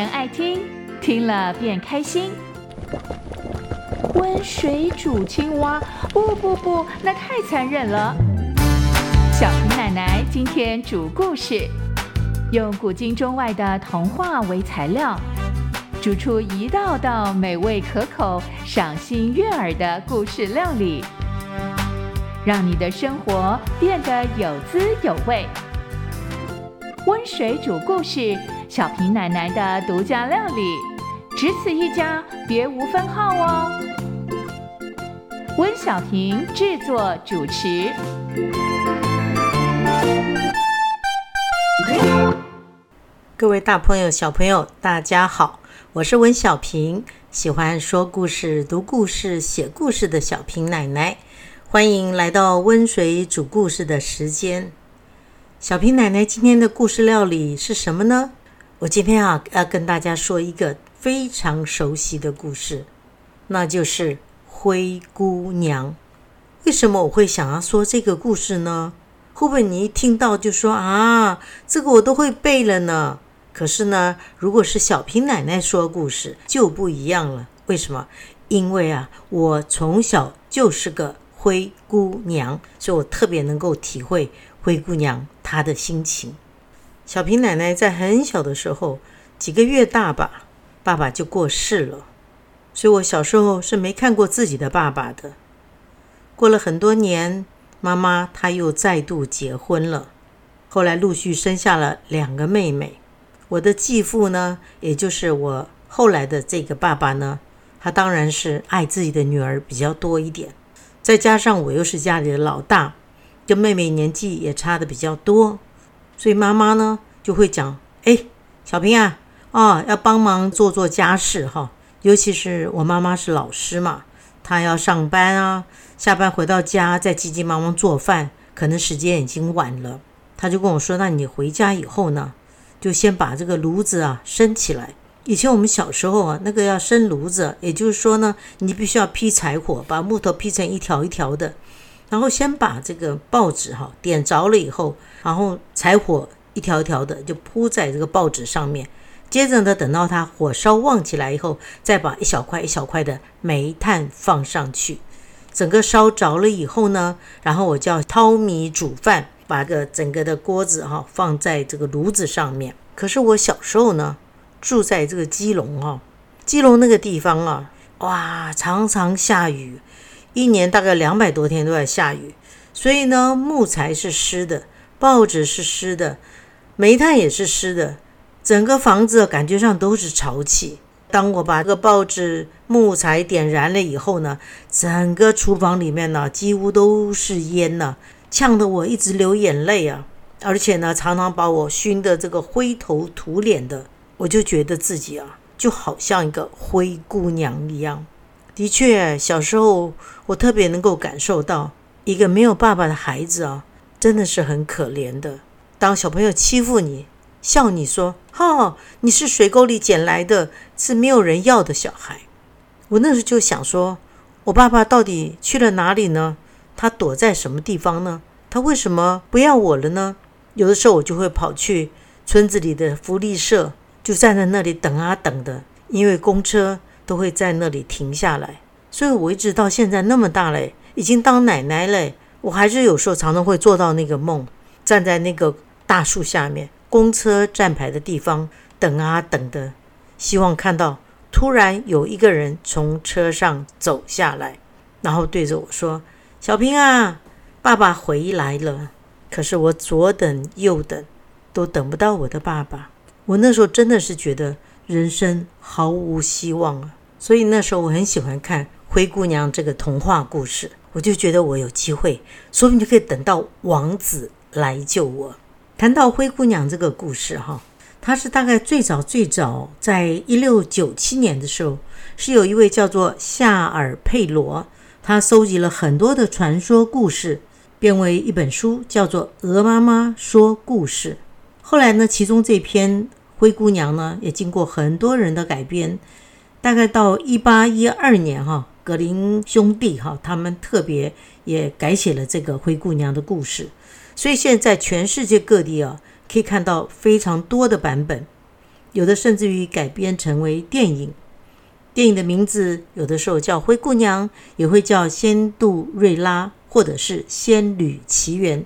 人爱听，听了便开心。温水煮青蛙，不不不，那太残忍了。小平奶奶今天煮故事，用古今中外的童话为材料，煮出一道道美味可口、赏心悦耳的故事料理，让你的生活变得有滋有味。温水煮故事，小平奶奶的独家料理，只此一家，别无分号哦。温小平制作主持。各位大朋友、小朋友，大家好，我是温小平，喜欢说故事、读故事、写故事的小平奶奶，欢迎来到温水煮故事的时间。小平奶奶今天的故事料理是什么呢？我今天啊要跟大家说一个非常熟悉的故事，那就是灰姑娘。为什么我会想要说这个故事呢？会不会你一听到就说啊，这个我都会背了呢？可是呢，如果是小平奶奶说故事就不一样了。为什么？因为啊，我从小就是个灰姑娘，所以我特别能够体会。灰姑娘她的心情。小平奶奶在很小的时候，几个月大吧，爸爸就过世了，所以我小时候是没看过自己的爸爸的。过了很多年，妈妈她又再度结婚了，后来陆续生下了两个妹妹。我的继父呢，也就是我后来的这个爸爸呢，他当然是爱自己的女儿比较多一点，再加上我又是家里的老大。跟妹妹年纪也差的比较多，所以妈妈呢就会讲：“哎，小平啊，哦，要帮忙做做家事哈。尤其是我妈妈是老师嘛，她要上班啊，下班回到家再急急忙忙做饭，可能时间已经晚了。她就跟我说：‘那你回家以后呢，就先把这个炉子啊升起来。’以前我们小时候啊，那个要生炉子，也就是说呢，你必须要劈柴火，把木头劈成一条一条的。”然后先把这个报纸哈点着了以后，然后柴火一条条的就铺在这个报纸上面。接着呢，等到它火烧旺起来以后，再把一小块一小块的煤炭放上去。整个烧着了以后呢，然后我就要淘米煮饭，把个整个的锅子哈放在这个炉子上面。可是我小时候呢，住在这个基隆哈，基隆那个地方啊，哇，常常下雨。一年大概两百多天都在下雨，所以呢，木材是湿的，报纸是湿的，煤炭也是湿的，整个房子感觉上都是潮气。当我把这个报纸、木材点燃了以后呢，整个厨房里面呢几乎都是烟呢，呛得我一直流眼泪啊！而且呢，常常把我熏得这个灰头土脸的，我就觉得自己啊，就好像一个灰姑娘一样。的确，小时候我特别能够感受到，一个没有爸爸的孩子啊，真的是很可怜的。当小朋友欺负你、笑你说“哈，你是水沟里捡来的，是没有人要的小孩”，我那时候就想说，我爸爸到底去了哪里呢？他躲在什么地方呢？他为什么不要我了呢？有的时候我就会跑去村子里的福利社，就站在那里等啊等的，因为公车。都会在那里停下来，所以我一直到现在那么大嘞，已经当奶奶嘞，我还是有时候常常会做到那个梦，站在那个大树下面，公车站牌的地方等啊等的，希望看到突然有一个人从车上走下来，然后对着我说：“小平啊，爸爸回来了。”可是我左等右等，都等不到我的爸爸。我那时候真的是觉得人生毫无希望啊。所以那时候我很喜欢看《灰姑娘》这个童话故事，我就觉得我有机会，说不定就可以等到王子来救我。谈到灰姑娘这个故事，哈，它是大概最早最早在一六九七年的时候，是有一位叫做夏尔佩罗，他收集了很多的传说故事，编为一本书，叫做《鹅妈妈说故事》。后来呢，其中这篇《灰姑娘》呢，也经过很多人的改编。大概到一八一二年，哈，格林兄弟，哈，他们特别也改写了这个灰姑娘的故事，所以现在全世界各地啊，可以看到非常多的版本。有的甚至于改编成为电影。电影的名字有的时候叫《灰姑娘》，也会叫《仙杜瑞拉》或者是《仙女奇缘》。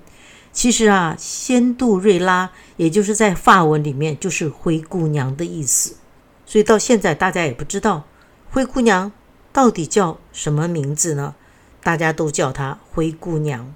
其实啊，《仙杜瑞拉》也就是在法文里面就是灰姑娘的意思。所以到现在大家也不知道灰姑娘到底叫什么名字呢？大家都叫她灰姑娘。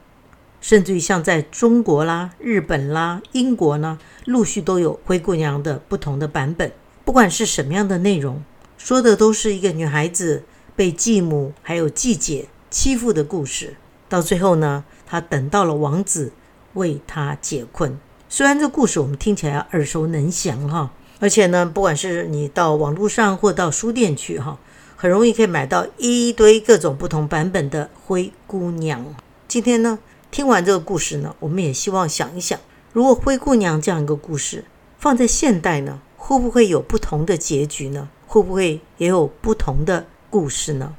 甚至于像在中国啦、日本啦、英国呢，陆续都有灰姑娘的不同的版本。不管是什么样的内容，说的都是一个女孩子被继母还有继姐欺负的故事。到最后呢，她等到了王子为她解困。虽然这故事我们听起来耳熟能详哈，而且呢，不管是你到网络上或到书店去哈，很容易可以买到一堆各种不同版本的灰姑娘。今天呢？听完这个故事呢，我们也希望想一想，如果灰姑娘这样一个故事放在现代呢，会不会有不同的结局呢？会不会也有不同的故事呢？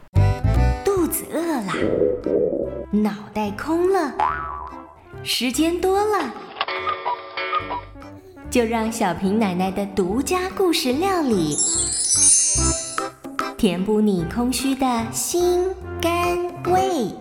肚子饿了，脑袋空了，时间多了，就让小平奶奶的独家故事料理，填补你空虚的心肝胃。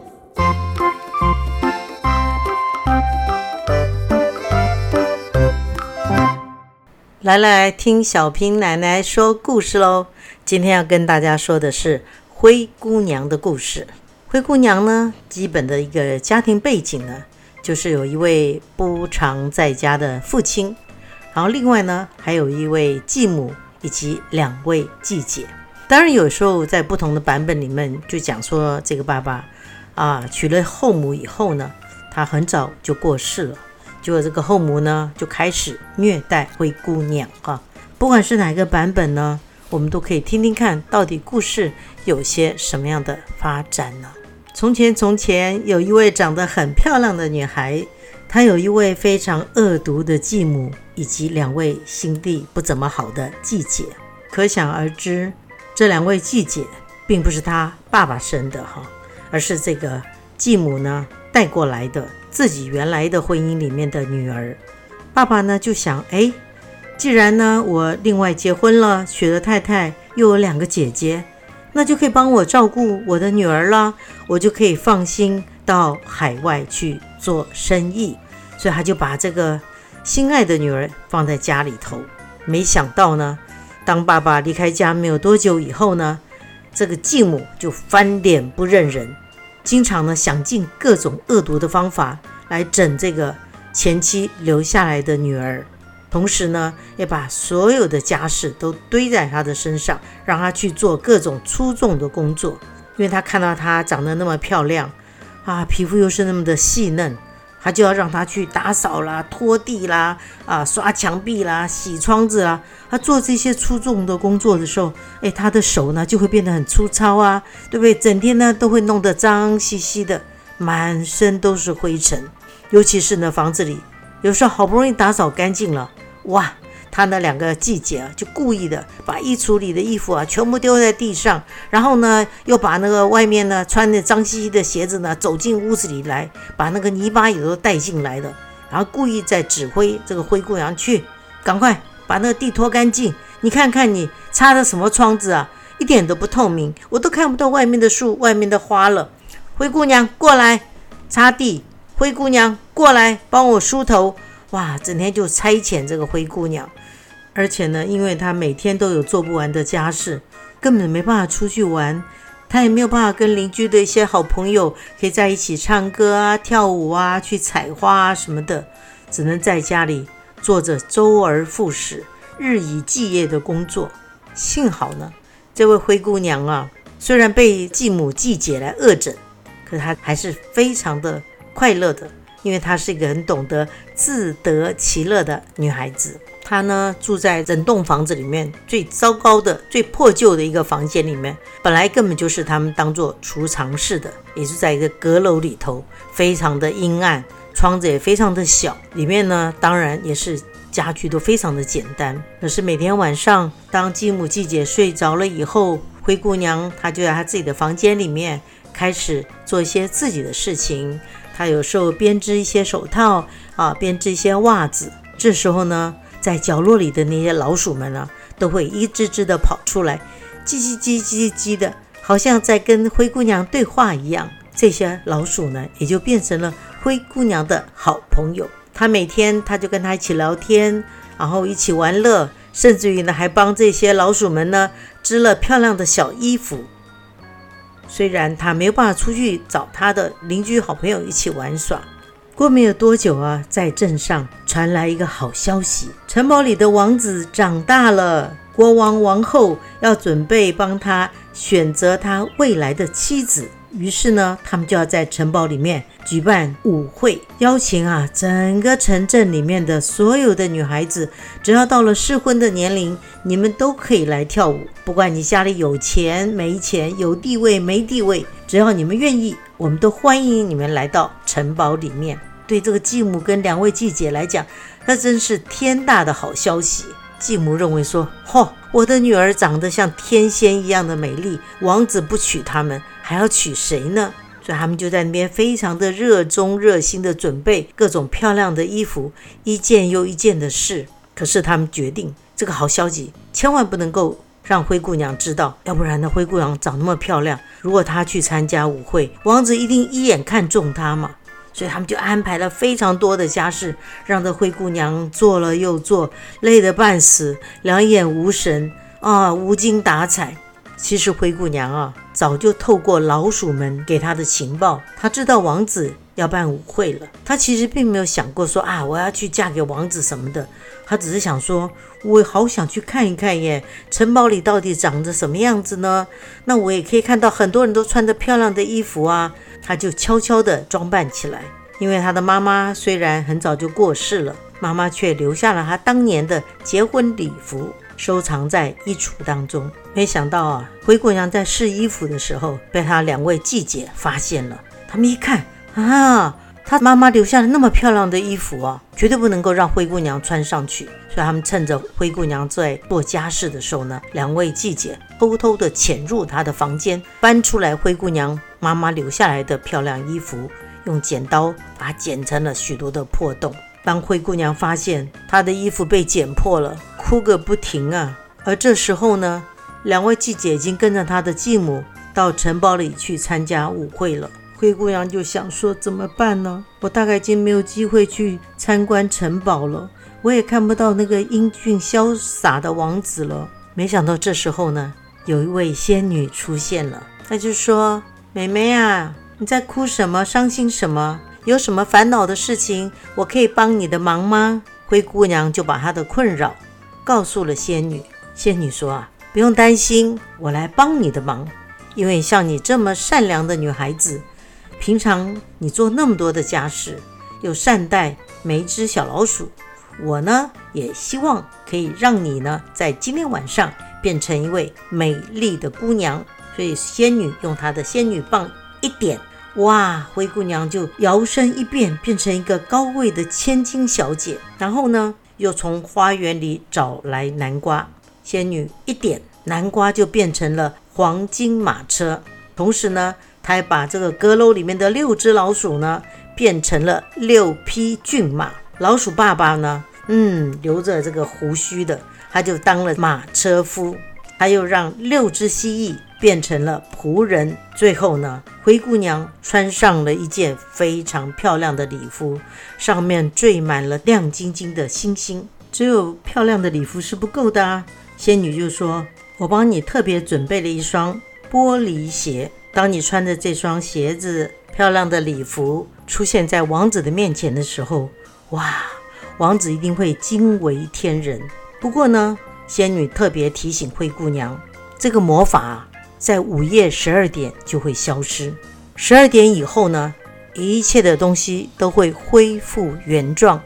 来来听小平奶奶说故事喽！今天要跟大家说的是灰姑娘的故事。灰姑娘呢，基本的一个家庭背景呢，就是有一位不常在家的父亲，然后另外呢，还有一位继母以及两位继姐。当然，有时候在不同的版本里面就讲说，这个爸爸啊娶了后母以后呢，他很早就过世了。结果这个后母呢，就开始虐待灰姑娘哈。不管是哪个版本呢，我们都可以听听看，到底故事有些什么样的发展呢？从前从前，有一位长得很漂亮的女孩，她有一位非常恶毒的继母，以及两位心地不怎么好的继姐。可想而知，这两位继姐并不是她爸爸生的哈，而是这个继母呢带过来的。自己原来的婚姻里面的女儿，爸爸呢就想，哎，既然呢我另外结婚了，娶了太太，又有两个姐姐，那就可以帮我照顾我的女儿了，我就可以放心到海外去做生意。所以他就把这个心爱的女儿放在家里头。没想到呢，当爸爸离开家没有多久以后呢，这个继母就翻脸不认人。经常呢想尽各种恶毒的方法来整这个前妻留下来的女儿，同时呢也把所有的家事都堆在她的身上，让她去做各种粗重的工作，因为他看到她长得那么漂亮啊，皮肤又是那么的细嫩。他就要让他去打扫啦、拖地啦、啊刷墙壁啦、洗窗子啦。他做这些粗重的工作的时候，哎，他的手呢就会变得很粗糙啊，对不对？整天呢都会弄得脏兮兮的，满身都是灰尘。尤其是呢房子里，有时候好不容易打扫干净了，哇！他那两个季节啊，就故意的把衣橱里的衣服啊全部丢在地上，然后呢，又把那个外面呢穿的脏兮兮的鞋子呢走进屋子里来，把那个泥巴也都带进来的，然后故意在指挥这个灰姑娘去，赶快把那个地拖干净。你看看你擦的什么窗子啊，一点都不透明，我都看不到外面的树、外面的花了。灰姑娘过来擦地，灰姑娘过来帮我梳头。哇，整天就差遣这个灰姑娘，而且呢，因为她每天都有做不完的家事，根本没办法出去玩，她也没有办法跟邻居的一些好朋友可以在一起唱歌啊、跳舞啊、去采花啊什么的，只能在家里做着周而复始、日以继夜的工作。幸好呢，这位灰姑娘啊，虽然被继母、继姐来恶整，可她还是非常的快乐的。因为她是一个很懂得自得其乐的女孩子，她呢住在整栋房子里面最糟糕的、最破旧的一个房间里面，本来根本就是他们当做储藏室的，也是在一个阁楼里头，非常的阴暗，窗子也非常的小，里面呢当然也是家具都非常的简单。可是每天晚上，当继母、继姐睡着了以后，灰姑娘她就在她自己的房间里面开始做一些自己的事情。他有时候编织一些手套啊，编织一些袜子。这时候呢，在角落里的那些老鼠们呢，都会一只只的跑出来，叽叽叽叽叽的，好像在跟灰姑娘对话一样。这些老鼠呢，也就变成了灰姑娘的好朋友。她每天，她就跟她一起聊天，然后一起玩乐，甚至于呢，还帮这些老鼠们呢织了漂亮的小衣服。虽然他没有办法出去找他的邻居好朋友一起玩耍。过没有多久啊，在镇上传来一个好消息：城堡里的王子长大了，国王王后要准备帮他选择他未来的妻子。于是呢，他们就要在城堡里面举办舞会，邀请啊整个城镇里面的所有的女孩子，只要到了适婚的年龄，你们都可以来跳舞。不管你家里有钱没钱，有地位没地位，只要你们愿意，我们都欢迎你们来到城堡里面。对这个继母跟两位继姐来讲，那真是天大的好消息。继母认为说：“嚯，我的女儿长得像天仙一样的美丽，王子不娶她们，还要娶谁呢？”所以他们就在那边非常的热衷、热心的准备各种漂亮的衣服，一件又一件的试。可是他们决定，这个好消息千万不能够让灰姑娘知道，要不然呢，灰姑娘长那么漂亮，如果她去参加舞会，王子一定一眼看中她嘛。所以他们就安排了非常多的家事，让这灰姑娘做了又做，累得半死，两眼无神啊，无精打采。其实灰姑娘啊，早就透过老鼠们给她的情报，她知道王子要办舞会了。她其实并没有想过说啊，我要去嫁给王子什么的。她只是想说，我好想去看一看耶，城堡里到底长着什么样子呢？那我也可以看到很多人都穿着漂亮的衣服啊。他就悄悄地装扮起来，因为他的妈妈虽然很早就过世了，妈妈却留下了他当年的结婚礼服，收藏在衣橱当中。没想到啊，灰姑娘在试衣服的时候，被她两位继姐发现了。他们一看啊，她妈妈留下了那么漂亮的衣服啊，绝对不能够让灰姑娘穿上去。所以他们趁着灰姑娘在做家事的时候呢，两位继姐偷偷地潜入她的房间，搬出来灰姑娘。妈妈留下来的漂亮衣服，用剪刀把它剪成了许多的破洞。当灰姑娘发现她的衣服被剪破了，哭个不停啊！而这时候呢，两位继姐已经跟着她的继母到城堡里去参加舞会了。灰姑娘就想说：怎么办呢？我大概已经没有机会去参观城堡了，我也看不到那个英俊潇洒的王子了。没想到这时候呢，有一位仙女出现了，她就说。妹妹啊，你在哭什么？伤心什么？有什么烦恼的事情？我可以帮你的忙吗？灰姑娘就把她的困扰告诉了仙女。仙女说啊，不用担心，我来帮你的忙。因为像你这么善良的女孩子，平常你做那么多的家事，又善待每一只小老鼠，我呢也希望可以让你呢在今天晚上变成一位美丽的姑娘。所以仙女用她的仙女棒一点，哇，灰姑娘就摇身一变，变成一个高贵的千金小姐。然后呢，又从花园里找来南瓜，仙女一点，南瓜就变成了黄金马车。同时呢，她还把这个阁楼里面的六只老鼠呢，变成了六匹骏马。老鼠爸爸呢，嗯，留着这个胡须的，他就当了马车夫。他又让六只蜥蜴。变成了仆人。最后呢，灰姑娘穿上了一件非常漂亮的礼服，上面缀满了亮晶晶的星星。只有漂亮的礼服是不够的啊！仙女就说：“我帮你特别准备了一双玻璃鞋。当你穿着这双鞋子、漂亮的礼服出现在王子的面前的时候，哇，王子一定会惊为天人。不过呢，仙女特别提醒灰姑娘，这个魔法。”在午夜十二点就会消失，十二点以后呢，一切的东西都会恢复原状，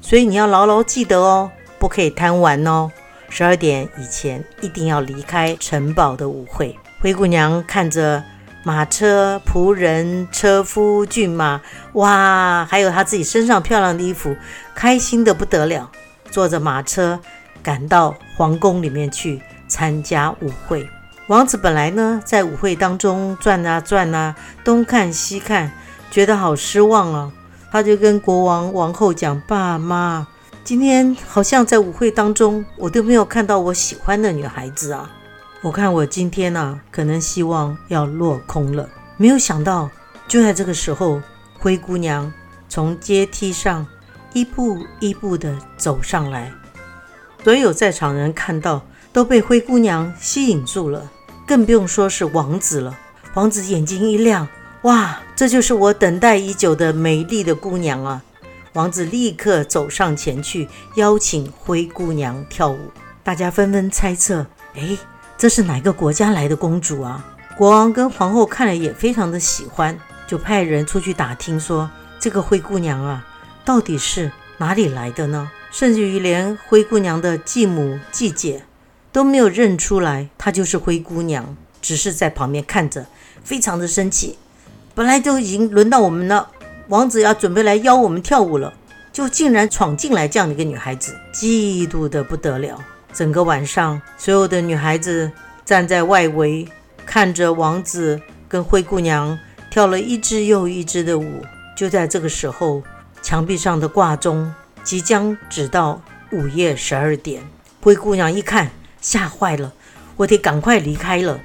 所以你要牢牢记得哦，不可以贪玩哦。十二点以前一定要离开城堡的舞会。灰姑娘看着马车、仆人、车夫、骏马，哇，还有她自己身上漂亮的衣服，开心的不得了，坐着马车赶到皇宫里面去参加舞会。王子本来呢，在舞会当中转啊转啊，东看西看，觉得好失望啊。他就跟国王、王后讲：“爸妈，今天好像在舞会当中，我都没有看到我喜欢的女孩子啊。我看我今天呢，可能希望要落空了。没有想到，就在这个时候，灰姑娘从阶梯上一步一步地走上来。所有在场人看到，都被灰姑娘吸引住了，更不用说是王子了。王子眼睛一亮，哇，这就是我等待已久的美丽的姑娘啊！王子立刻走上前去，邀请灰姑娘跳舞。大家纷纷猜测，哎。这是哪个国家来的公主啊？国王跟皇后看了也非常的喜欢，就派人出去打听，说这个灰姑娘啊，到底是哪里来的呢？甚至于连灰姑娘的继母、继姐都没有认出来，她就是灰姑娘，只是在旁边看着，非常的生气。本来都已经轮到我们了，王子要准备来邀我们跳舞了，就竟然闯进来这样的一个女孩子，嫉妒的不得了。整个晚上，所有的女孩子站在外围，看着王子跟灰姑娘跳了一支又一支的舞。就在这个时候，墙壁上的挂钟即将指到午夜十二点。灰姑娘一看，吓坏了，我得赶快离开了。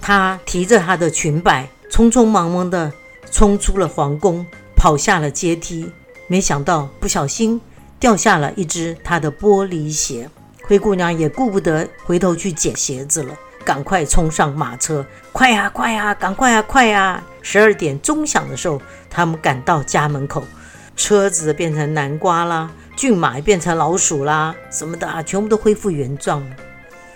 她提着她的裙摆，匆匆忙忙地冲出了皇宫，跑下了阶梯。没想到，不小心掉下了一只她的玻璃鞋。灰姑娘也顾不得回头去捡鞋子了，赶快冲上马车，快呀快呀，赶快呀快呀！十二点钟响的时候，他们赶到家门口，车子变成南瓜啦，骏马变成老鼠啦，什么的啊，全部都恢复原状了。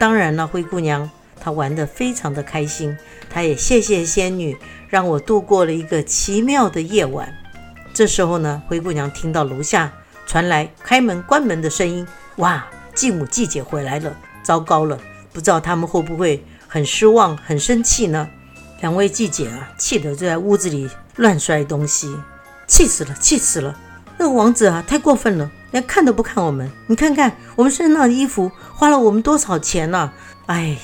当然了，灰姑娘她玩得非常的开心，她也谢谢仙女，让我度过了一个奇妙的夜晚。这时候呢，灰姑娘听到楼下传来开门关门的声音，哇！继母、继姐回来了，糟糕了！不知道他们会不会很失望、很生气呢？两位继姐啊，气得就在屋子里乱摔东西，气死了，气死了！那个王子啊，太过分了，连看都不看我们。你看看我们身上的衣服，花了我们多少钱呢？哎呀，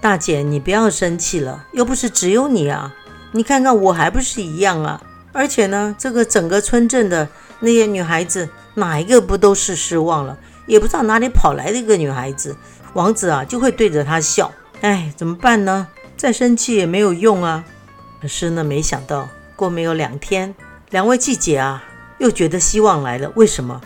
大姐，你不要生气了，又不是只有你啊！你看看我还不是一样啊！而且呢，这个整个村镇的那些女孩子，哪一个不都是失望了？也不知道哪里跑来的一个女孩子，王子啊就会对着她笑。哎，怎么办呢？再生气也没有用啊。可是呢，没想到过没有两天，两位季姐啊又觉得希望来了。为什么？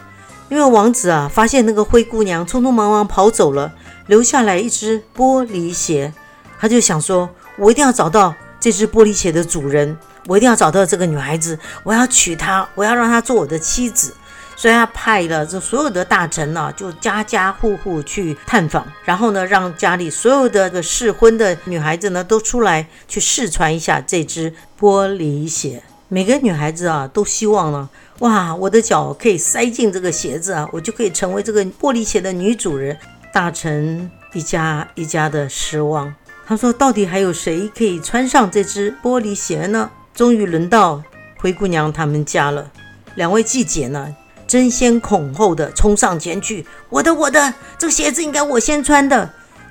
因为王子啊发现那个灰姑娘匆匆忙忙跑走了，留下来一只玻璃鞋。他就想说，我一定要找到这只玻璃鞋的主人，我一定要找到这个女孩子，我要娶她，我要让她做我的妻子。所以他派了这所有的大臣呢，就家家户户去探访，然后呢，让家里所有的个适婚的女孩子呢，都出来去试穿一下这只玻璃鞋。每个女孩子啊，都希望呢，哇，我的脚可以塞进这个鞋子啊，我就可以成为这个玻璃鞋的女主人。大臣一家一家的失望，他说，到底还有谁可以穿上这只玻璃鞋呢？终于轮到灰姑娘他们家了，两位季姐呢？争先恐后的冲上前去，我的我的，这个鞋子应该我先穿的。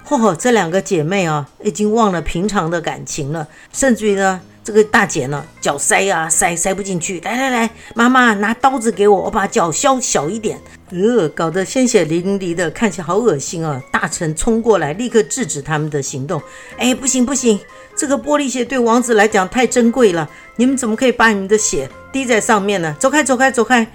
嚯，这两个姐妹啊，已经忘了平常的感情了，甚至于呢，这个大姐呢，脚塞啊塞塞不进去，来来来，妈妈拿刀子给我，我把脚削小一点。呃，搞得鲜血淋漓的，看起来好恶心啊！大臣冲过来，立刻制止他们的行动。哎，不行不行，这个玻璃鞋对王子来讲太珍贵了，你们怎么可以把你们的血滴在上面呢？走开走开走开！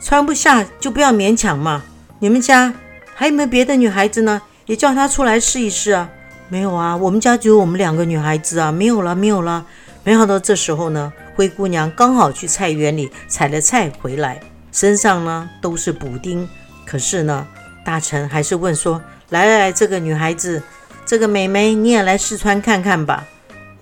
穿不下就不要勉强嘛。你们家还有没有别的女孩子呢？也叫她出来试一试啊。没有啊，我们家只有我们两个女孩子啊。没有了，没有了。没想到这时候呢，灰姑娘刚好去菜园里采了菜回来，身上呢都是补丁。可是呢，大臣还是问说：“来来来，这个女孩子，这个美眉，你也来试穿看看吧。”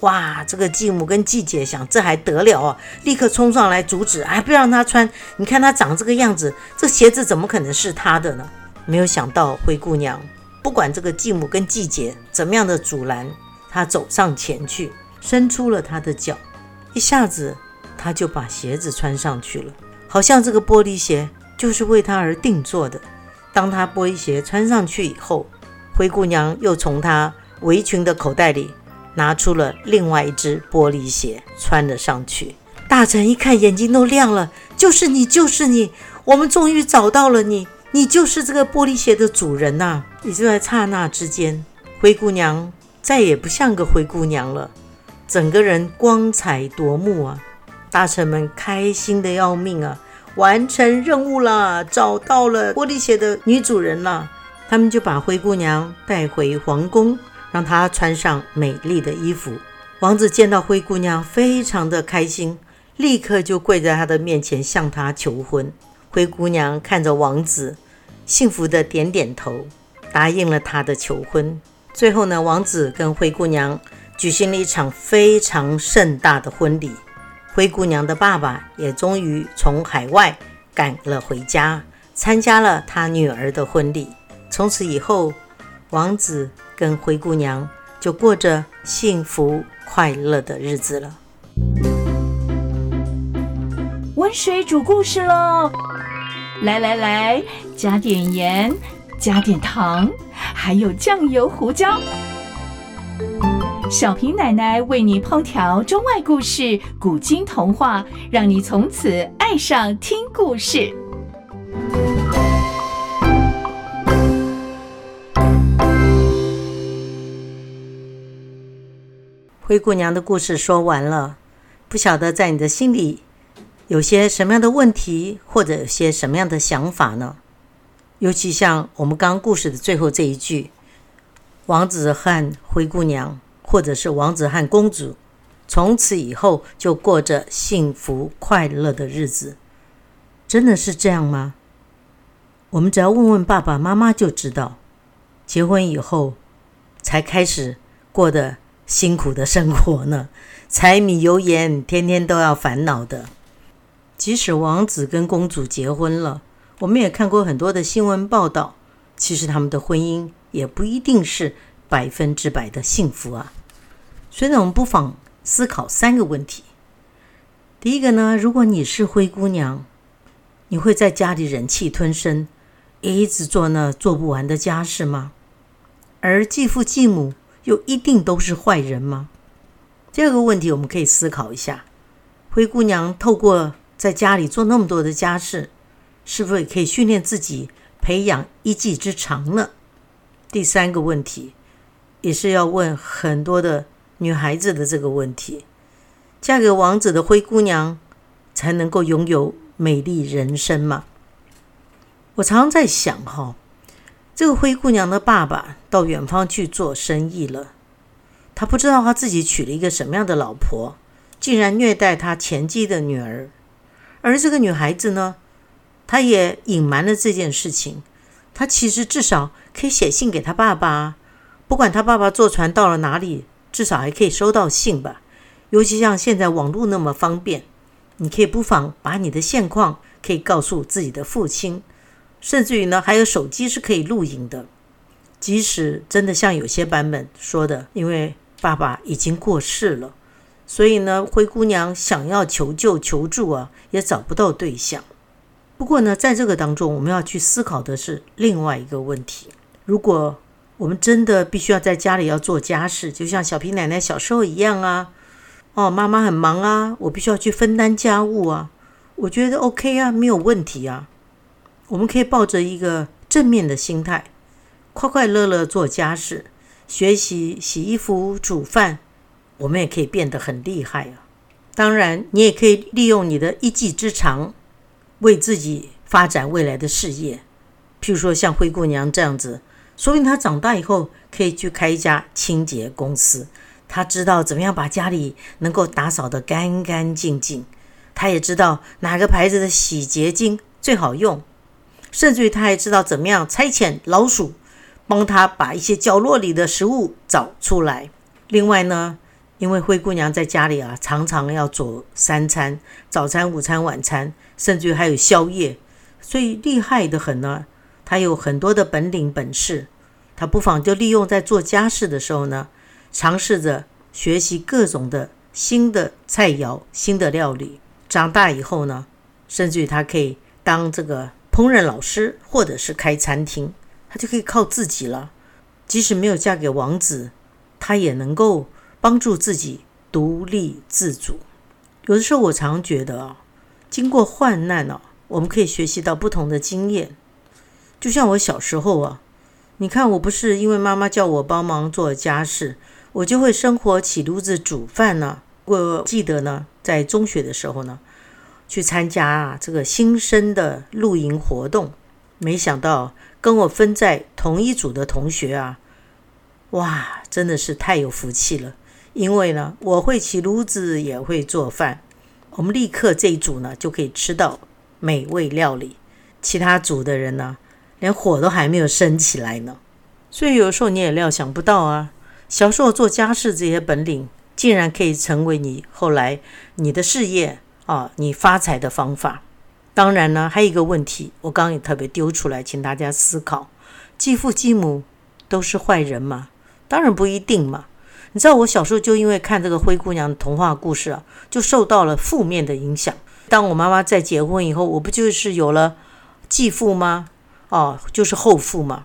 哇，这个继母跟继姐想，这还得了啊！立刻冲上来阻止，哎，不让她穿。你看她长这个样子，这鞋子怎么可能是她的呢？没有想到灰姑娘不管这个继母跟继姐怎么样的阻拦，她走上前去，伸出了他的脚，一下子他就把鞋子穿上去了，好像这个玻璃鞋就是为他而定做的。当他玻璃鞋穿上去以后，灰姑娘又从她围裙的口袋里。拿出了另外一只玻璃鞋，穿了上去。大臣一看，眼睛都亮了，就是你，就是你，我们终于找到了你，你就是这个玻璃鞋的主人呐！”也就在刹那之间，灰姑娘再也不像个灰姑娘了，整个人光彩夺目啊！大臣们开心的要命啊！完成任务啦，找到了玻璃鞋的女主人了。他们就把灰姑娘带回皇宫，让她穿上美丽的衣服。王子见到灰姑娘，非常的开心，立刻就跪在她的面前向她求婚。灰姑娘看着王子，幸福的点点头，答应了他的求婚。最后呢，王子跟灰姑娘举行了一场非常盛大的婚礼。灰姑娘的爸爸也终于从海外赶了回家，参加了他女儿的婚礼。从此以后，王子跟灰姑娘就过着幸福快乐的日子了。温水煮故事喽！来来来，加点盐，加点糖，还有酱油、胡椒。小平奶奶为你烹调中外故事、古今童话，让你从此爱上听故事。灰姑娘的故事说完了，不晓得在你的心里有些什么样的问题，或者有些什么样的想法呢？尤其像我们刚故事的最后这一句：“王子和灰姑娘。”或者是王子和公主，从此以后就过着幸福快乐的日子，真的是这样吗？我们只要问问爸爸妈妈就知道，结婚以后才开始过的辛苦的生活呢，柴米油盐天天都要烦恼的。即使王子跟公主结婚了，我们也看过很多的新闻报道，其实他们的婚姻也不一定是百分之百的幸福啊。所以呢，我们不妨思考三个问题。第一个呢，如果你是灰姑娘，你会在家里忍气吞声，一直做那做不完的家事吗？而继父继母又一定都是坏人吗？第二个问题，我们可以思考一下：灰姑娘透过在家里做那么多的家事，是不是也可以训练自己，培养一技之长呢？第三个问题，也是要问很多的。女孩子的这个问题，嫁给王子的灰姑娘才能够拥有美丽人生吗？我常常在想，哈，这个灰姑娘的爸爸到远方去做生意了，他不知道他自己娶了一个什么样的老婆，竟然虐待他前妻的女儿，而这个女孩子呢，她也隐瞒了这件事情，她其实至少可以写信给他爸爸，不管他爸爸坐船到了哪里。至少还可以收到信吧，尤其像现在网络那么方便，你可以不妨把你的现况可以告诉自己的父亲，甚至于呢，还有手机是可以录影的。即使真的像有些版本说的，因为爸爸已经过世了，所以呢，灰姑娘想要求救求助啊，也找不到对象。不过呢，在这个当中，我们要去思考的是另外一个问题：如果。我们真的必须要在家里要做家事，就像小皮奶奶小时候一样啊。哦，妈妈很忙啊，我必须要去分担家务啊。我觉得 OK 啊，没有问题啊。我们可以抱着一个正面的心态，快快乐乐做家事，学习洗衣服、煮饭，我们也可以变得很厉害啊。当然，你也可以利用你的一技之长，为自己发展未来的事业。譬如说，像灰姑娘这样子。说明他长大以后可以去开一家清洁公司。他知道怎么样把家里能够打扫得干干净净，他也知道哪个牌子的洗洁精最好用，甚至于他还知道怎么样差遣老鼠帮他把一些角落里的食物找出来。另外呢，因为灰姑娘在家里啊，常常要做三餐：早餐、午餐、晚餐，甚至于还有宵夜，所以厉害的很呢。他有很多的本领本事，他不妨就利用在做家事的时候呢，尝试着学习各种的新的菜肴、新的料理。长大以后呢，甚至于他可以当这个烹饪老师，或者是开餐厅，他就可以靠自己了。即使没有嫁给王子，他也能够帮助自己独立自主。有的时候，我常觉得啊，经过患难啊，我们可以学习到不同的经验。就像我小时候啊，你看我不是因为妈妈叫我帮忙做家事，我就会生火起炉子煮饭呢。我记得呢，在中学的时候呢，去参加啊这个新生的露营活动，没想到跟我分在同一组的同学啊，哇，真的是太有福气了。因为呢，我会起炉子，也会做饭，我们立刻这一组呢就可以吃到美味料理。其他组的人呢，连火都还没有升起来呢。所以有时候你也料想不到啊，小时候做家事这些本领，竟然可以成为你后来你的事业啊，你发财的方法。当然呢，还有一个问题，我刚刚也特别丢出来，请大家思考：继父继母都是坏人吗？当然不一定嘛。你知道我小时候就因为看这个灰姑娘童话故事啊，就受到了负面的影响。当我妈妈在结婚以后，我不就是有了继父吗？哦，就是后父嘛。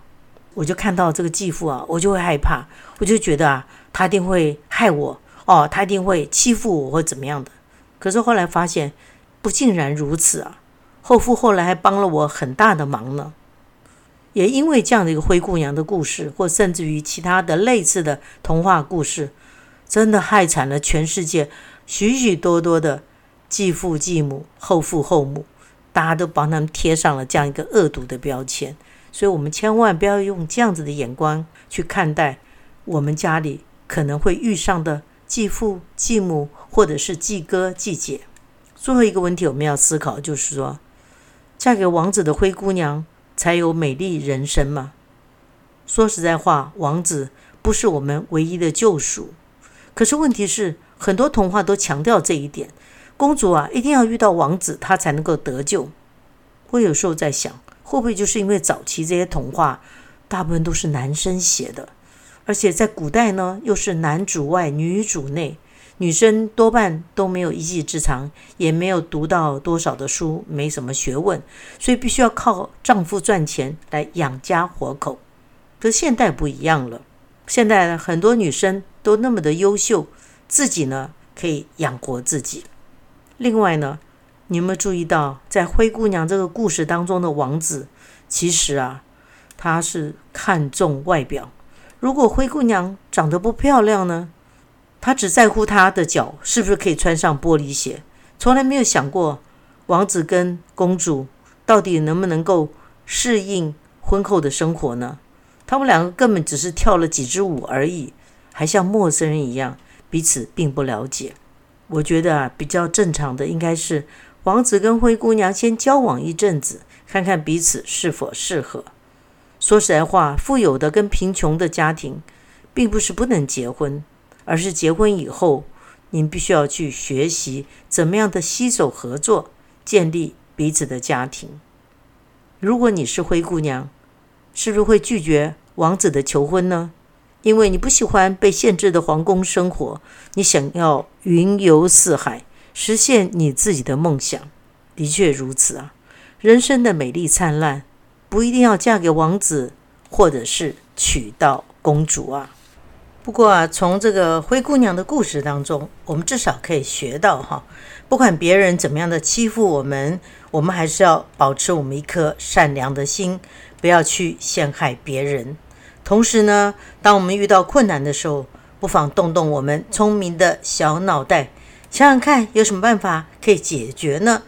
我就看到这个继父啊，我就会害怕，我就觉得啊，他一定会害我哦，他一定会欺负我或怎么样的。可是后来发现不尽然如此啊，后父后来还帮了我很大的忙呢。也因为这样的一个灰姑娘的故事，或甚至于其他的类似的童话故事，真的害惨了全世界许许多多的继父继母、后父后母，大家都帮他们贴上了这样一个恶毒的标签。所以，我们千万不要用这样子的眼光去看待我们家里可能会遇上的继父继母，或者是继哥继姐。最后一个问题，我们要思考，就是说，嫁给王子的灰姑娘。才有美丽人生吗？说实在话，王子不是我们唯一的救赎。可是问题是，很多童话都强调这一点：公主啊，一定要遇到王子，她才能够得救。我有时候在想，会不会就是因为早期这些童话大部分都是男生写的，而且在古代呢，又是男主外女主内。女生多半都没有一技之长，也没有读到多少的书，没什么学问，所以必须要靠丈夫赚钱来养家活口。可现代不一样了，现在很多女生都那么的优秀，自己呢可以养活自己。另外呢，你有没有注意到，在灰姑娘这个故事当中的王子，其实啊，他是看重外表。如果灰姑娘长得不漂亮呢？他只在乎他的脚是不是可以穿上玻璃鞋，从来没有想过王子跟公主到底能不能够适应婚后的生活呢？他们两个根本只是跳了几支舞而已，还像陌生人一样，彼此并不了解。我觉得啊，比较正常的应该是王子跟灰姑娘先交往一阵子，看看彼此是否适合。说实在话，富有的跟贫穷的家庭，并不是不能结婚。而是结婚以后，您必须要去学习怎么样的携手合作，建立彼此的家庭。如果你是灰姑娘，是不是会拒绝王子的求婚呢？因为你不喜欢被限制的皇宫生活，你想要云游四海，实现你自己的梦想。的确如此啊，人生的美丽灿烂，不一定要嫁给王子，或者是娶到公主啊。不过啊，从这个灰姑娘的故事当中，我们至少可以学到哈，不管别人怎么样的欺负我们，我们还是要保持我们一颗善良的心，不要去陷害别人。同时呢，当我们遇到困难的时候，不妨动动我们聪明的小脑袋，想想看有什么办法可以解决呢？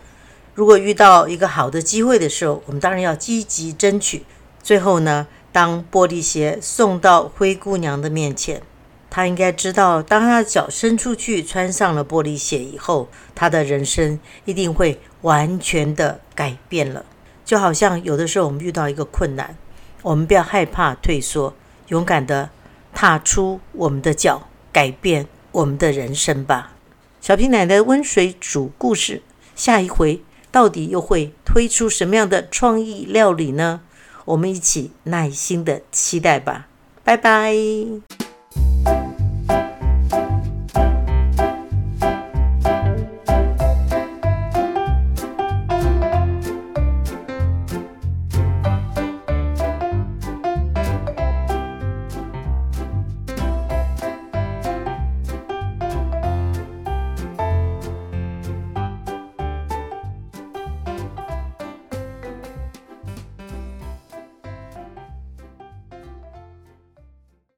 如果遇到一个好的机会的时候，我们当然要积极争取。最后呢？当玻璃鞋送到灰姑娘的面前，她应该知道，当她的脚伸出去穿上了玻璃鞋以后，她的人生一定会完全的改变了。就好像有的时候我们遇到一个困难，我们不要害怕退缩，勇敢的踏出我们的脚，改变我们的人生吧。小平奶奶温水煮故事，下一回到底又会推出什么样的创意料理呢？我们一起耐心的期待吧，拜拜。